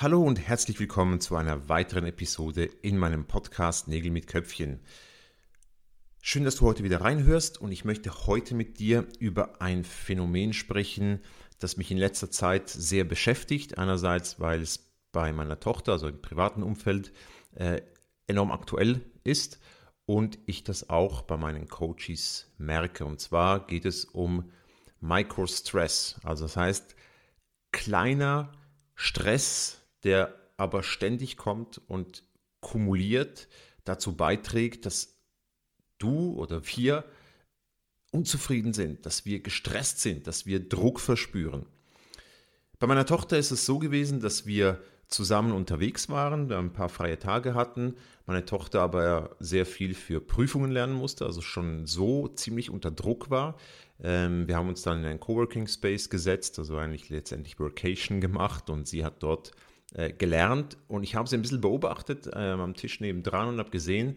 Hallo und herzlich willkommen zu einer weiteren Episode in meinem Podcast Nägel mit Köpfchen. Schön, dass du heute wieder reinhörst und ich möchte heute mit dir über ein Phänomen sprechen, das mich in letzter Zeit sehr beschäftigt. Einerseits, weil es bei meiner Tochter, also im privaten Umfeld, äh, enorm aktuell ist und ich das auch bei meinen Coaches merke. Und zwar geht es um Microstress, also das heißt kleiner Stress, der aber ständig kommt und kumuliert dazu beiträgt, dass du oder wir unzufrieden sind, dass wir gestresst sind, dass wir Druck verspüren. Bei meiner Tochter ist es so gewesen, dass wir zusammen unterwegs waren, wir ein paar freie Tage hatten, meine Tochter aber sehr viel für Prüfungen lernen musste, also schon so ziemlich unter Druck war. Ähm, wir haben uns dann in einen Coworking Space gesetzt, also eigentlich letztendlich Workation gemacht und sie hat dort äh, gelernt und ich habe sie ein bisschen beobachtet äh, am Tisch nebendran und habe gesehen,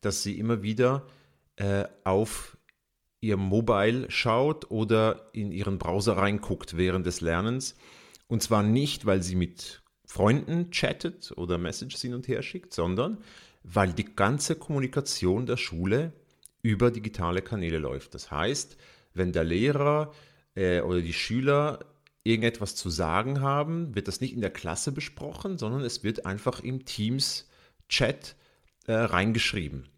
dass sie immer wieder äh, auf ihr Mobile schaut oder in ihren Browser reinguckt während des Lernens. Und zwar nicht, weil sie mit Freunden chattet oder Messages hin und her schickt, sondern weil die ganze Kommunikation der Schule über digitale Kanäle läuft. Das heißt, wenn der Lehrer äh, oder die Schüler irgendetwas zu sagen haben, wird das nicht in der Klasse besprochen, sondern es wird einfach im Teams-Chat äh, reingeschrieben.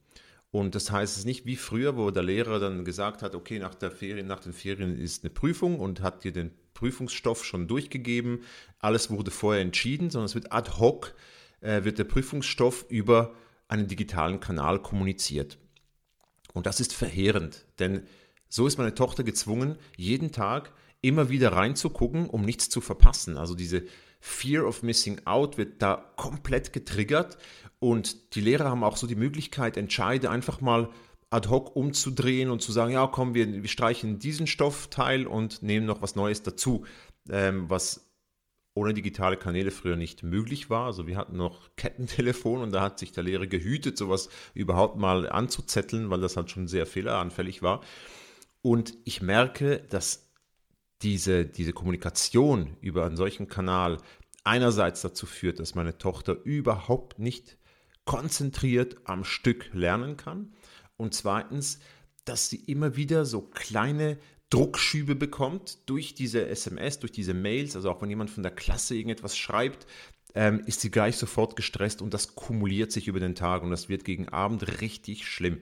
Und das heißt es nicht wie früher, wo der Lehrer dann gesagt hat, okay, nach der Ferien, nach den Ferien ist eine Prüfung und hat dir den Prüfungsstoff schon durchgegeben. Alles wurde vorher entschieden, sondern es wird ad hoc, äh, wird der Prüfungsstoff über einen digitalen Kanal kommuniziert. Und das ist verheerend, denn so ist meine Tochter gezwungen, jeden Tag immer wieder reinzugucken, um nichts zu verpassen. Also diese Fear of Missing Out wird da komplett getriggert und die Lehrer haben auch so die Möglichkeit, Entscheide einfach mal ad hoc umzudrehen und zu sagen, ja komm, wir, wir streichen diesen Stoffteil und nehmen noch was Neues dazu, ähm, was ohne digitale Kanäle früher nicht möglich war. Also wir hatten noch Kettentelefon und da hat sich der Lehrer gehütet, sowas überhaupt mal anzuzetteln, weil das halt schon sehr fehleranfällig war. Und ich merke, dass diese, diese Kommunikation über einen solchen Kanal einerseits dazu führt, dass meine Tochter überhaupt nicht konzentriert am Stück lernen kann und zweitens, dass sie immer wieder so kleine Druckschübe bekommt durch diese SMS, durch diese Mails, also auch wenn jemand von der Klasse irgendetwas schreibt, ähm, ist sie gleich sofort gestresst und das kumuliert sich über den Tag und das wird gegen Abend richtig schlimm.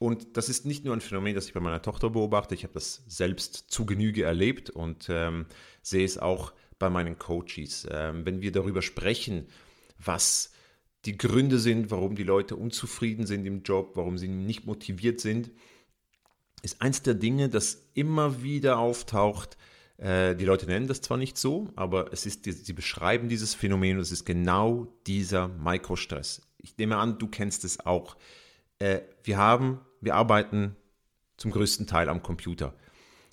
Und das ist nicht nur ein Phänomen, das ich bei meiner Tochter beobachte, ich habe das selbst zu Genüge erlebt und ähm, sehe es auch bei meinen Coaches. Ähm, wenn wir darüber sprechen, was die Gründe sind, warum die Leute unzufrieden sind im Job, warum sie nicht motiviert sind, ist eins der Dinge, das immer wieder auftaucht. Äh, die Leute nennen das zwar nicht so, aber es ist, sie beschreiben dieses Phänomen und es ist genau dieser Mikrostress. Ich nehme an, du kennst es auch. Äh, wir haben wir arbeiten zum größten Teil am Computer.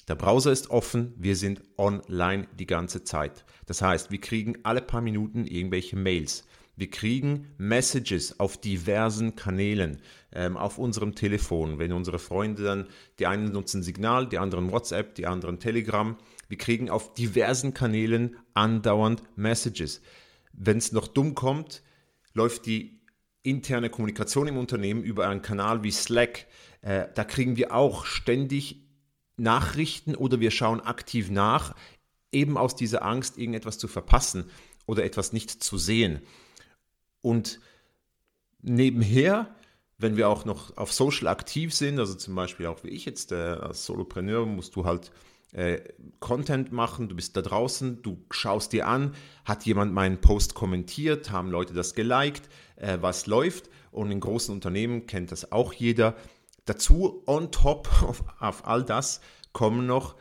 Der Browser ist offen, wir sind online die ganze Zeit. Das heißt, wir kriegen alle paar Minuten irgendwelche Mails. Wir kriegen Messages auf diversen Kanälen, ähm, auf unserem Telefon. Wenn unsere Freunde dann, die einen nutzen Signal, die anderen WhatsApp, die anderen Telegram. Wir kriegen auf diversen Kanälen andauernd Messages. Wenn es noch dumm kommt, läuft die interne Kommunikation im Unternehmen über einen Kanal wie Slack. Äh, da kriegen wir auch ständig Nachrichten oder wir schauen aktiv nach, eben aus dieser Angst, irgendetwas zu verpassen oder etwas nicht zu sehen. Und nebenher, wenn wir auch noch auf Social aktiv sind, also zum Beispiel auch wie ich jetzt äh, als Solopreneur, musst du halt äh, Content machen, du bist da draußen, du schaust dir an, hat jemand meinen Post kommentiert, haben Leute das geliked, äh, was läuft und in großen Unternehmen kennt das auch jeder. dazu, on top auf, auf all das, kommen noch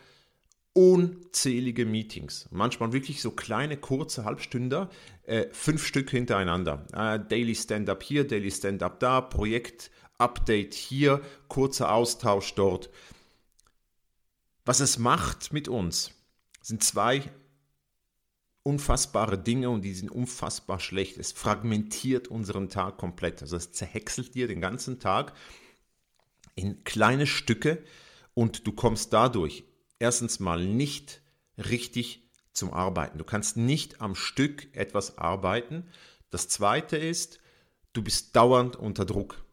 unzählige Meetings. Manchmal wirklich so kleine, kurze Halbstünder, äh, fünf Stück hintereinander. Äh, Daily Stand-up hier, Daily Stand-up da, Projekt-Update hier, kurzer Austausch dort. Was es macht mit uns, sind zwei unfassbare Dinge und die sind unfassbar schlecht. Es fragmentiert unseren Tag komplett. Also es zerhäckselt dir den ganzen Tag in kleine Stücke und du kommst dadurch erstens mal nicht richtig zum Arbeiten. Du kannst nicht am Stück etwas arbeiten. Das zweite ist, du bist dauernd unter Druck.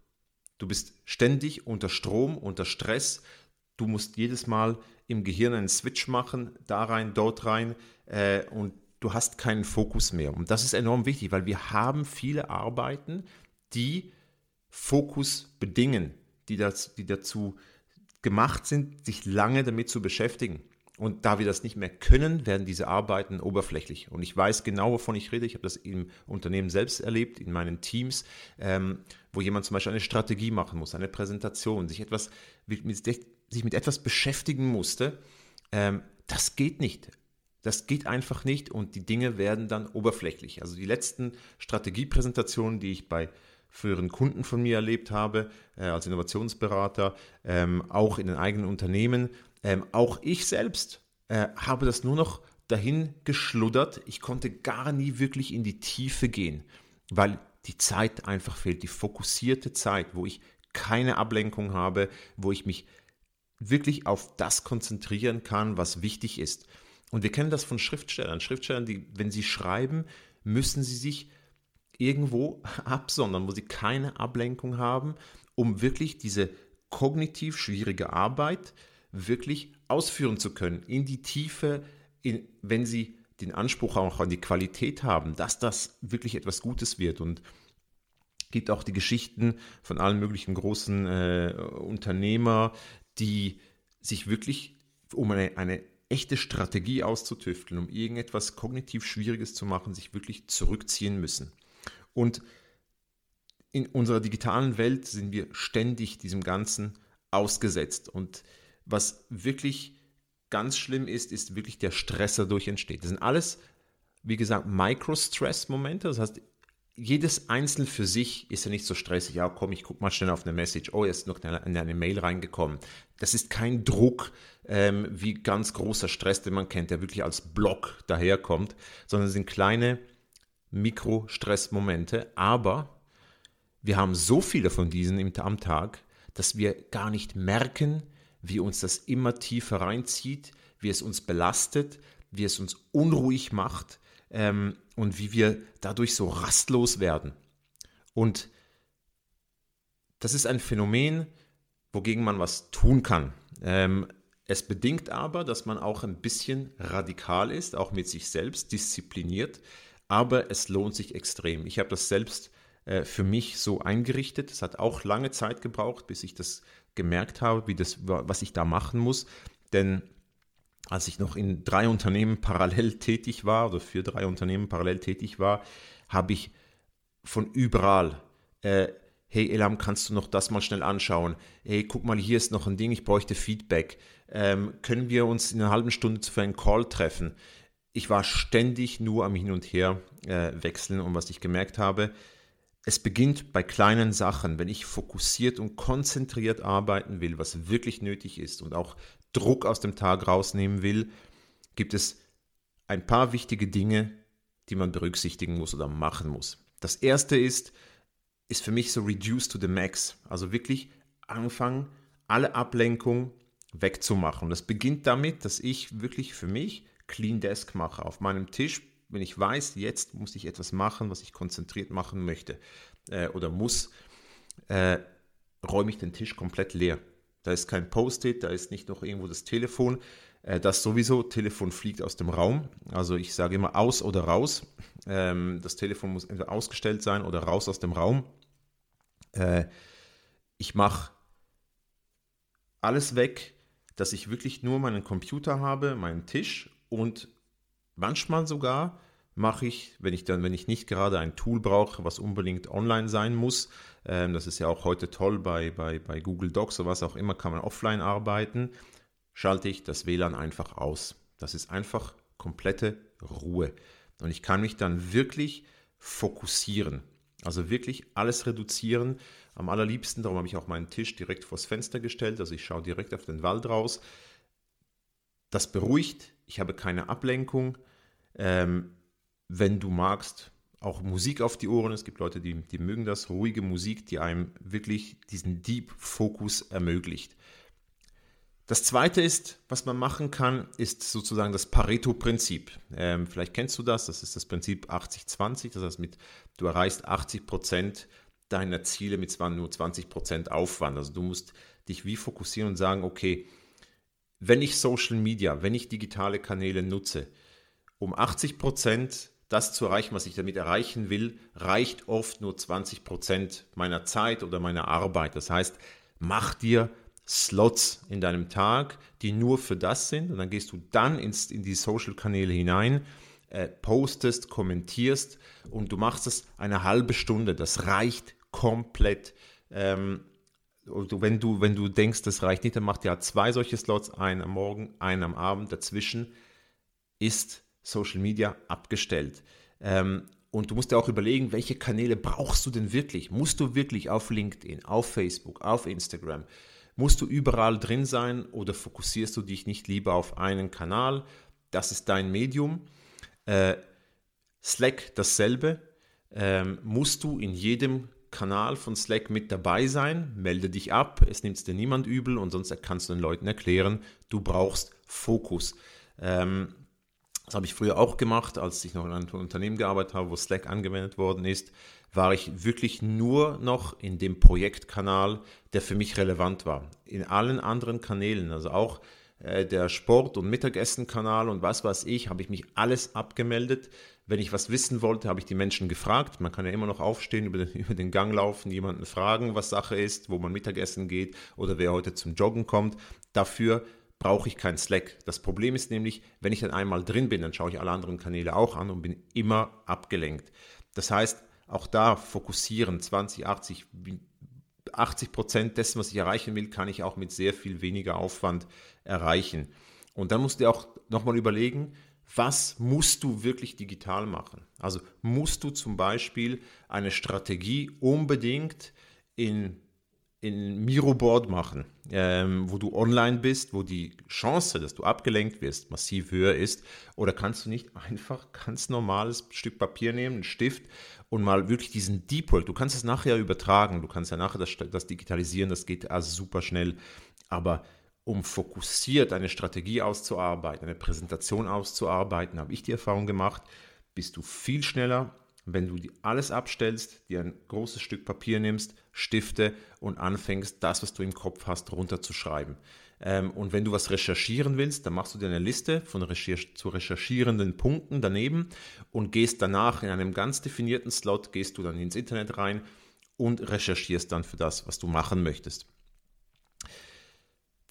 Du bist ständig unter Strom, unter Stress. Du musst jedes Mal im Gehirn einen Switch machen, da rein, dort rein äh, und du hast keinen Fokus mehr. Und das ist enorm wichtig, weil wir haben viele Arbeiten, die Fokus bedingen, die, das, die dazu gemacht sind, sich lange damit zu beschäftigen. Und da wir das nicht mehr können, werden diese Arbeiten oberflächlich. Und ich weiß genau, wovon ich rede. Ich habe das im Unternehmen selbst erlebt, in meinen Teams, ähm, wo jemand zum Beispiel eine Strategie machen muss, eine Präsentation, sich, etwas, mit, sich mit etwas beschäftigen musste. Ähm, das geht nicht. Das geht einfach nicht und die Dinge werden dann oberflächlich. Also die letzten Strategiepräsentationen, die ich bei früheren Kunden von mir erlebt habe, äh, als Innovationsberater, ähm, auch in den eigenen Unternehmen, ähm, auch ich selbst äh, habe das nur noch dahin geschluddert. Ich konnte gar nie wirklich in die Tiefe gehen, weil die Zeit einfach fehlt, die fokussierte Zeit, wo ich keine Ablenkung habe, wo ich mich wirklich auf das konzentrieren kann, was wichtig ist. Und wir kennen das von Schriftstellern. Schriftstellern, die, wenn sie schreiben, müssen sie sich irgendwo absondern, wo sie keine Ablenkung haben, um wirklich diese kognitiv schwierige Arbeit wirklich ausführen zu können, in die Tiefe, in, wenn sie den Anspruch auch an die Qualität haben, dass das wirklich etwas Gutes wird. Und gibt auch die Geschichten von allen möglichen großen äh, Unternehmer, die sich wirklich um eine, eine echte Strategie auszutüfteln, um irgendetwas kognitiv Schwieriges zu machen, sich wirklich zurückziehen müssen. Und in unserer digitalen Welt sind wir ständig diesem Ganzen ausgesetzt. Und was wirklich ganz schlimm ist, ist wirklich der Stress, dadurch entsteht. Das sind alles, wie gesagt, Micro-Stress-Momente. Das heißt, jedes einzeln für sich ist ja nicht so stressig. Ja, komm, ich gucke mal schnell auf eine Message. Oh, jetzt ist noch eine, eine Mail reingekommen. Das ist kein Druck ähm, wie ganz großer Stress, den man kennt, der wirklich als Block daherkommt, sondern es sind kleine Mikro-Stress-Momente. Aber wir haben so viele von diesen im, am Tag, dass wir gar nicht merken, wie uns das immer tiefer reinzieht, wie es uns belastet, wie es uns unruhig macht ähm, und wie wir dadurch so rastlos werden. Und das ist ein Phänomen, wogegen man was tun kann. Ähm, es bedingt aber, dass man auch ein bisschen radikal ist, auch mit sich selbst, diszipliniert, aber es lohnt sich extrem. Ich habe das selbst äh, für mich so eingerichtet. Es hat auch lange Zeit gebraucht, bis ich das gemerkt habe, wie das, was ich da machen muss. Denn als ich noch in drei Unternehmen parallel tätig war oder für drei Unternehmen parallel tätig war, habe ich von überall, äh, hey Elam, kannst du noch das mal schnell anschauen? Hey, guck mal, hier ist noch ein Ding, ich bräuchte Feedback. Ähm, können wir uns in einer halben Stunde für einen Call treffen? Ich war ständig nur am Hin und Her äh, wechseln und was ich gemerkt habe, es beginnt bei kleinen Sachen, wenn ich fokussiert und konzentriert arbeiten will, was wirklich nötig ist und auch Druck aus dem Tag rausnehmen will, gibt es ein paar wichtige Dinge, die man berücksichtigen muss oder machen muss. Das erste ist, ist für mich so reduce to the max. Also wirklich anfangen, alle Ablenkung wegzumachen. Das beginnt damit, dass ich wirklich für mich Clean Desk mache. Auf meinem Tisch wenn ich weiß, jetzt muss ich etwas machen, was ich konzentriert machen möchte äh, oder muss, äh, räume ich den Tisch komplett leer. Da ist kein Post-it, da ist nicht noch irgendwo das Telefon. Äh, das sowieso, Telefon fliegt aus dem Raum. Also ich sage immer aus oder raus. Ähm, das Telefon muss entweder ausgestellt sein oder raus aus dem Raum. Äh, ich mache alles weg, dass ich wirklich nur meinen Computer habe, meinen Tisch und manchmal sogar mache ich, wenn ich dann, wenn ich nicht gerade ein Tool brauche, was unbedingt online sein muss. Ähm, das ist ja auch heute toll bei, bei, bei Google Docs oder was auch immer, kann man offline arbeiten. Schalte ich das WLAN einfach aus. Das ist einfach komplette Ruhe. Und ich kann mich dann wirklich fokussieren. Also wirklich alles reduzieren. Am allerliebsten, darum habe ich auch meinen Tisch direkt vors Fenster gestellt. Also ich schaue direkt auf den Wald raus. Das beruhigt. Ich habe keine Ablenkung. Ähm, wenn du magst, auch Musik auf die Ohren. Es gibt Leute, die, die mögen das, ruhige Musik, die einem wirklich diesen Deep Fokus ermöglicht. Das zweite ist, was man machen kann, ist sozusagen das Pareto-Prinzip. Ähm, vielleicht kennst du das, das ist das Prinzip 80-20, das heißt, mit, du erreichst 80 Prozent deiner Ziele mit zwar nur 20 Prozent Aufwand. Also du musst dich wie fokussieren und sagen, okay, wenn ich Social Media, wenn ich digitale Kanäle nutze, um 80 Prozent das zu erreichen, was ich damit erreichen will, reicht oft nur 20 Prozent meiner Zeit oder meiner Arbeit. Das heißt, mach dir Slots in deinem Tag, die nur für das sind und dann gehst du dann ins, in die Social-Kanäle hinein, äh, postest, kommentierst und du machst es eine halbe Stunde. Das reicht komplett. Ähm, wenn, du, wenn du denkst, das reicht nicht, dann mach dir halt zwei solche Slots, einen am Morgen, einen am Abend. Dazwischen ist Social Media abgestellt. Ähm, und du musst dir auch überlegen, welche Kanäle brauchst du denn wirklich? Musst du wirklich auf LinkedIn, auf Facebook, auf Instagram? Musst du überall drin sein oder fokussierst du dich nicht lieber auf einen Kanal? Das ist dein Medium. Äh, Slack dasselbe. Ähm, musst du in jedem Kanal von Slack mit dabei sein? Melde dich ab, es nimmt dir niemand übel und sonst kannst du den Leuten erklären, du brauchst Fokus. Ähm, das habe ich früher auch gemacht, als ich noch in einem Unternehmen gearbeitet habe, wo Slack angewendet worden ist war ich wirklich nur noch in dem Projektkanal, der für mich relevant war. In allen anderen Kanälen, also auch äh, der Sport- und Mittagessen-Kanal und was weiß ich, habe ich mich alles abgemeldet. Wenn ich was wissen wollte, habe ich die Menschen gefragt. Man kann ja immer noch aufstehen, über den, über den Gang laufen, jemanden fragen, was Sache ist, wo man Mittagessen geht oder wer heute zum Joggen kommt. Dafür brauche ich kein Slack. Das Problem ist nämlich, wenn ich dann einmal drin bin, dann schaue ich alle anderen Kanäle auch an und bin immer abgelenkt. Das heißt, auch da fokussieren, 20, 80, 80 Prozent dessen, was ich erreichen will, kann ich auch mit sehr viel weniger Aufwand erreichen. Und dann musst du dir auch nochmal überlegen, was musst du wirklich digital machen? Also musst du zum Beispiel eine Strategie unbedingt in in Miroboard machen, ähm, wo du online bist, wo die Chance, dass du abgelenkt wirst, massiv höher ist? Oder kannst du nicht einfach ganz normales Stück Papier nehmen, einen Stift und mal wirklich diesen Deep Work, du kannst es nachher übertragen, du kannst ja nachher das, das digitalisieren, das geht also super schnell, aber um fokussiert eine Strategie auszuarbeiten, eine Präsentation auszuarbeiten, habe ich die Erfahrung gemacht, bist du viel schneller, wenn du alles abstellst, dir ein großes Stück Papier nimmst, Stifte und anfängst, das, was du im Kopf hast, runterzuschreiben. Ähm, und wenn du was recherchieren willst, dann machst du dir eine Liste von recherch zu recherchierenden Punkten daneben und gehst danach in einem ganz definierten Slot, gehst du dann ins Internet rein und recherchierst dann für das, was du machen möchtest.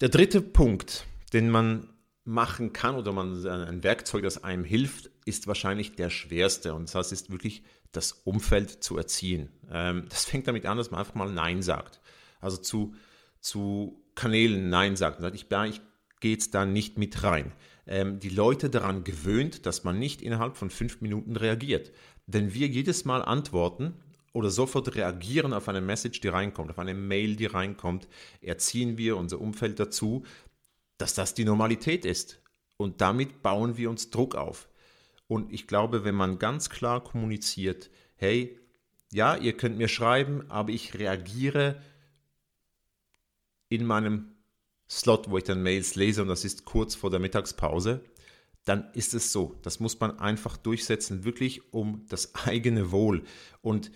Der dritte Punkt, den man machen kann oder man ein Werkzeug, das einem hilft, ist wahrscheinlich der schwerste. Und das ist wirklich das Umfeld zu erziehen. Ähm, das fängt damit an, dass man einfach mal Nein sagt. Also zu, zu Kanälen Nein sagt. Und sagt, ich, ich gehe jetzt da nicht mit rein. Ähm, die Leute daran gewöhnt, dass man nicht innerhalb von fünf Minuten reagiert. Wenn wir jedes Mal antworten oder sofort reagieren auf eine Message, die reinkommt, auf eine Mail, die reinkommt, erziehen wir unser Umfeld dazu, dass das die Normalität ist. Und damit bauen wir uns Druck auf. Und ich glaube, wenn man ganz klar kommuniziert, hey, ja, ihr könnt mir schreiben, aber ich reagiere in meinem Slot, wo ich dann Mails lese und das ist kurz vor der Mittagspause, dann ist es so. Das muss man einfach durchsetzen, wirklich um das eigene Wohl. Und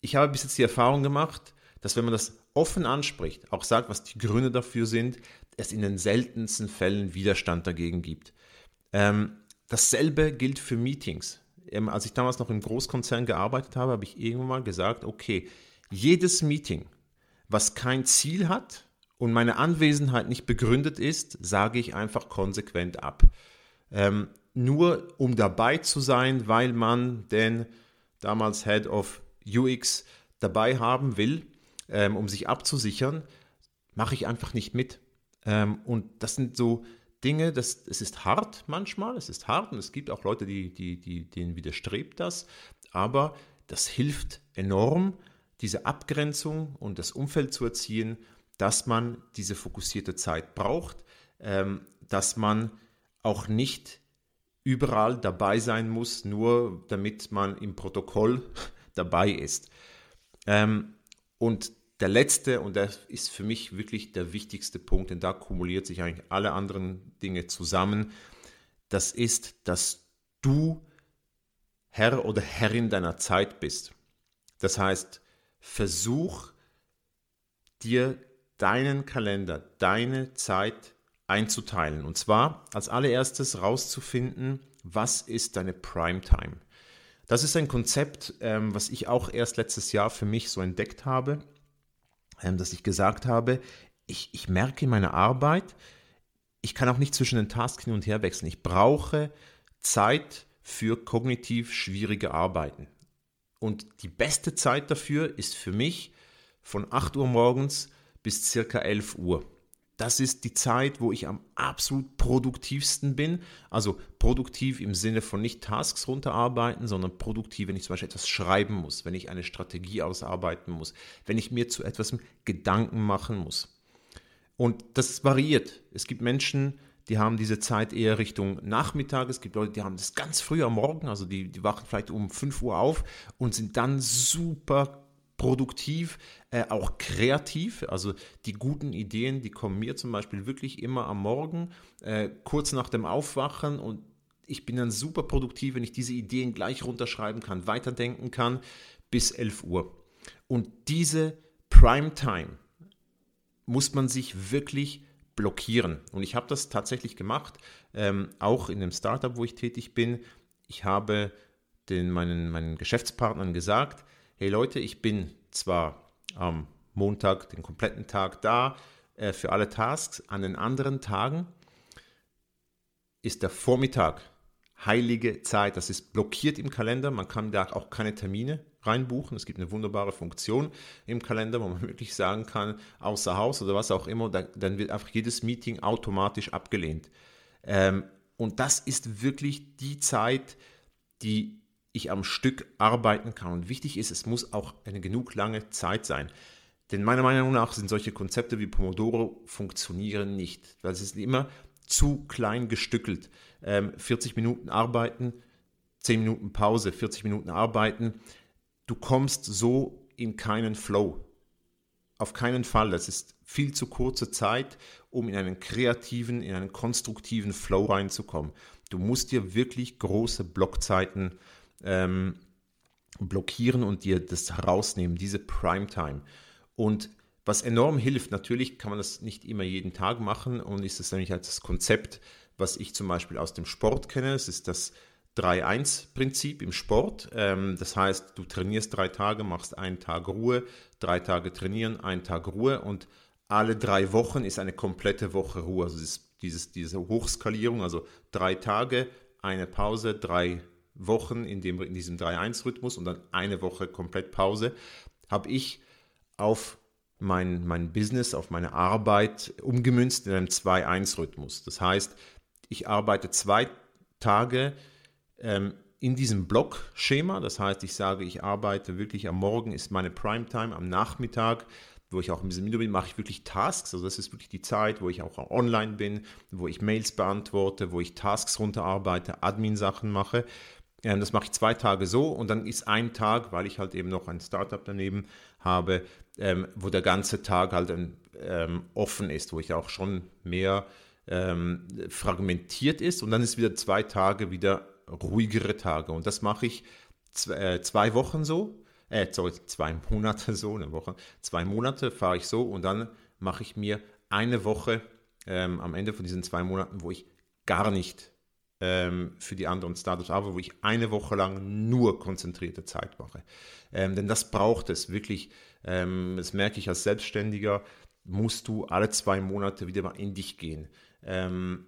ich habe bis jetzt die Erfahrung gemacht, dass wenn man das offen anspricht, auch sagt, was die Gründe dafür sind, es in den seltensten Fällen Widerstand dagegen gibt. Ähm, dasselbe gilt für Meetings. Ähm, als ich damals noch im Großkonzern gearbeitet habe, habe ich irgendwann mal gesagt, okay, jedes Meeting, was kein Ziel hat und meine Anwesenheit nicht begründet ist, sage ich einfach konsequent ab. Ähm, nur um dabei zu sein, weil man den damals Head of UX dabei haben will, ähm, um sich abzusichern, mache ich einfach nicht mit. Ähm, und das sind so Dinge, das, es ist hart manchmal, es ist hart und es gibt auch Leute, die, die, die, denen widerstrebt das, aber das hilft enorm, diese Abgrenzung und das Umfeld zu erziehen, dass man diese fokussierte Zeit braucht, ähm, dass man auch nicht überall dabei sein muss, nur damit man im Protokoll dabei ist. Ähm, und der letzte, und das ist für mich wirklich der wichtigste Punkt, denn da kumuliert sich eigentlich alle anderen Dinge zusammen, das ist, dass du Herr oder Herrin deiner Zeit bist. Das heißt, versuch dir deinen Kalender, deine Zeit einzuteilen. Und zwar als allererstes rauszufinden, was ist deine Primetime. Das ist ein Konzept, ähm, was ich auch erst letztes Jahr für mich so entdeckt habe, dass ich gesagt habe, ich, ich merke in meiner Arbeit, ich kann auch nicht zwischen den Tasks hin und her wechseln. Ich brauche Zeit für kognitiv schwierige Arbeiten. Und die beste Zeit dafür ist für mich von 8 Uhr morgens bis circa 11 Uhr. Das ist die Zeit, wo ich am absolut produktivsten bin. Also produktiv im Sinne von nicht Tasks runterarbeiten, sondern produktiv, wenn ich zum Beispiel etwas schreiben muss, wenn ich eine Strategie ausarbeiten muss, wenn ich mir zu etwas Gedanken machen muss. Und das variiert. Es gibt Menschen, die haben diese Zeit eher Richtung Nachmittag. Es gibt Leute, die haben das ganz früh am Morgen, also die, die wachen vielleicht um 5 Uhr auf und sind dann super produktiv, äh, auch kreativ. Also die guten Ideen, die kommen mir zum Beispiel wirklich immer am Morgen, äh, kurz nach dem Aufwachen und ich bin dann super produktiv, wenn ich diese Ideen gleich runterschreiben kann, weiterdenken kann bis 11 Uhr. Und diese Primetime muss man sich wirklich blockieren. Und ich habe das tatsächlich gemacht, ähm, auch in dem Startup, wo ich tätig bin. Ich habe den, meinen, meinen Geschäftspartnern gesagt, hey Leute, ich bin zwar am Montag den kompletten Tag da äh, für alle Tasks, an den anderen Tagen ist der Vormittag heilige Zeit. Das ist blockiert im Kalender. Man kann da auch keine Termine reinbuchen. Es gibt eine wunderbare Funktion im Kalender, wo man wirklich sagen kann, außer Haus oder was auch immer, dann wird einfach jedes Meeting automatisch abgelehnt. Ähm, und das ist wirklich die Zeit, die ich am Stück arbeiten kann. Und wichtig ist, es muss auch eine genug lange Zeit sein. Denn meiner Meinung nach sind solche Konzepte wie Pomodoro funktionieren nicht. Es ist immer zu klein gestückelt. Ähm, 40 Minuten arbeiten, 10 Minuten Pause, 40 Minuten arbeiten. Du kommst so in keinen Flow. Auf keinen Fall. Das ist viel zu kurze Zeit, um in einen kreativen, in einen konstruktiven Flow reinzukommen. Du musst dir wirklich große Blockzeiten ähm, blockieren und dir das herausnehmen, diese Primetime. Und was enorm hilft, natürlich kann man das nicht immer jeden Tag machen und ist es nämlich als das Konzept, was ich zum Beispiel aus dem Sport kenne. Es ist das 3-1-Prinzip im Sport. Ähm, das heißt, du trainierst drei Tage, machst einen Tag Ruhe, drei Tage trainieren, einen Tag Ruhe und alle drei Wochen ist eine komplette Woche Ruhe. Also dieses, diese Hochskalierung, also drei Tage, eine Pause, drei Wochen in, dem, in diesem 3-1-Rhythmus und dann eine Woche komplett Pause, habe ich auf mein, mein Business, auf meine Arbeit umgemünzt in einem 2-1-Rhythmus. Das heißt, ich arbeite zwei Tage ähm, in diesem Blockschema. Das heißt, ich sage, ich arbeite wirklich am Morgen ist meine Primetime, am Nachmittag, wo ich auch ein bisschen müde bin, mache ich wirklich Tasks. Also das ist wirklich die Zeit, wo ich auch online bin, wo ich Mails beantworte, wo ich Tasks runterarbeite, Admin-Sachen mache. Das mache ich zwei Tage so und dann ist ein Tag, weil ich halt eben noch ein Startup daneben habe, ähm, wo der ganze Tag halt ähm, offen ist, wo ich auch schon mehr ähm, fragmentiert ist. Und dann ist wieder zwei Tage wieder ruhigere Tage. Und das mache ich zwei, äh, zwei Wochen so, äh, sorry, zwei Monate so, eine Woche, zwei Monate fahre ich so und dann mache ich mir eine Woche ähm, am Ende von diesen zwei Monaten, wo ich gar nicht ähm, für die anderen Startups aber wo ich eine Woche lang nur konzentrierte Zeit mache. Ähm, denn das braucht es wirklich. Ähm, das merke ich als Selbstständiger, musst du alle zwei Monate wieder mal in dich gehen. Ähm,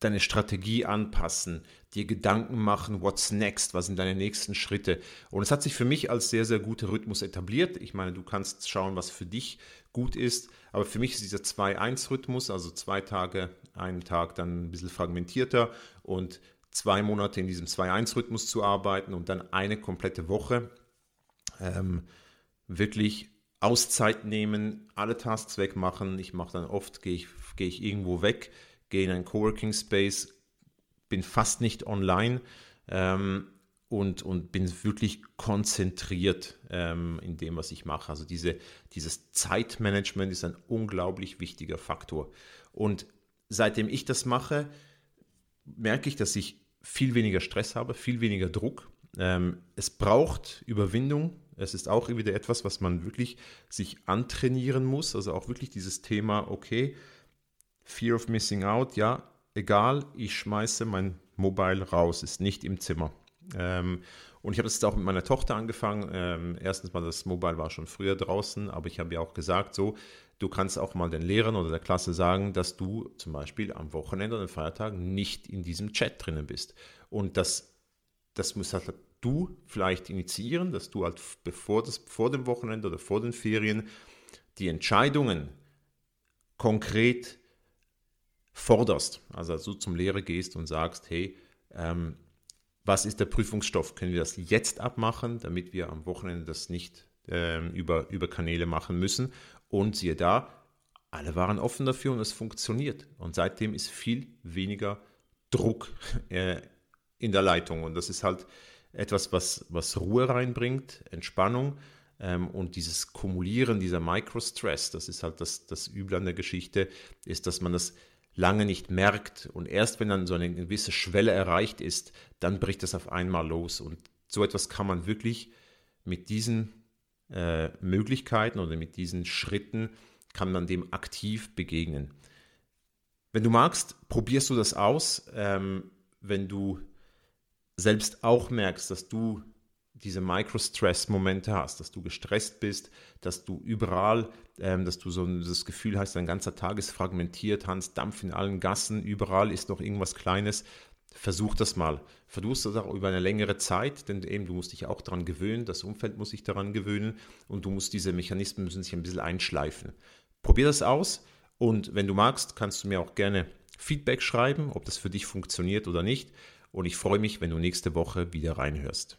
deine Strategie anpassen, dir Gedanken machen, what's next, was sind deine nächsten Schritte. Und es hat sich für mich als sehr, sehr guter Rhythmus etabliert. Ich meine, du kannst schauen, was für dich gut ist, aber für mich ist dieser 2-1-Rhythmus, also zwei Tage, einen Tag dann ein bisschen fragmentierter und zwei Monate in diesem 2-1-Rhythmus zu arbeiten und dann eine komplette Woche ähm, wirklich Auszeit nehmen, alle Tasks wegmachen. Ich mache dann oft, gehe ich, gehe ich irgendwo weg, gehe in einen Coworking Space, bin fast nicht online ähm, und, und bin wirklich konzentriert ähm, in dem, was ich mache. Also diese, dieses Zeitmanagement ist ein unglaublich wichtiger Faktor. Und seitdem ich das mache, merke ich, dass ich viel weniger Stress habe, viel weniger Druck. Ähm, es braucht Überwindung. Es ist auch wieder etwas, was man wirklich sich antrainieren muss. Also auch wirklich dieses Thema, okay, Fear of Missing Out, ja, egal, ich schmeiße mein Mobile raus, ist nicht im Zimmer. Ähm, und ich habe das jetzt auch mit meiner Tochter angefangen. Ähm, erstens mal, das Mobile war schon früher draußen, aber ich habe ja auch gesagt, so, du kannst auch mal den Lehrern oder der Klasse sagen, dass du zum Beispiel am Wochenende oder an Feiertagen nicht in diesem Chat drinnen bist. Und das, das muss halt du vielleicht initiieren, dass du halt bevor das, vor dem Wochenende oder vor den Ferien die Entscheidungen konkret forderst, also du zum Lehrer gehst und sagst, hey, ähm, was ist der Prüfungsstoff? Können wir das jetzt abmachen, damit wir am Wochenende das nicht ähm, über, über Kanäle machen müssen? Und siehe da, alle waren offen dafür und es funktioniert. Und seitdem ist viel weniger Druck äh, in der Leitung. Und das ist halt etwas, was, was Ruhe reinbringt, Entspannung ähm, und dieses Kumulieren dieser Microstress, das ist halt das, das Üble an der Geschichte, ist, dass man das lange nicht merkt und erst wenn dann so eine gewisse Schwelle erreicht ist, dann bricht das auf einmal los und so etwas kann man wirklich mit diesen äh, Möglichkeiten oder mit diesen Schritten kann man dem aktiv begegnen. Wenn du magst, probierst du das aus. Ähm, wenn du selbst auch merkst, dass du diese Microstress-Momente hast, dass du gestresst bist, dass du überall, ähm, dass du so das Gefühl hast, dein ganzer Tag ist fragmentiert, Hans, Dampf in allen Gassen, überall ist noch irgendwas Kleines. Versuch das mal. Versuch das auch über eine längere Zeit, denn eben du musst dich auch daran gewöhnen, das Umfeld muss sich daran gewöhnen und du musst diese Mechanismen müssen sich ein bisschen einschleifen. Probier das aus und wenn du magst, kannst du mir auch gerne Feedback schreiben, ob das für dich funktioniert oder nicht. Und ich freue mich, wenn du nächste Woche wieder reinhörst.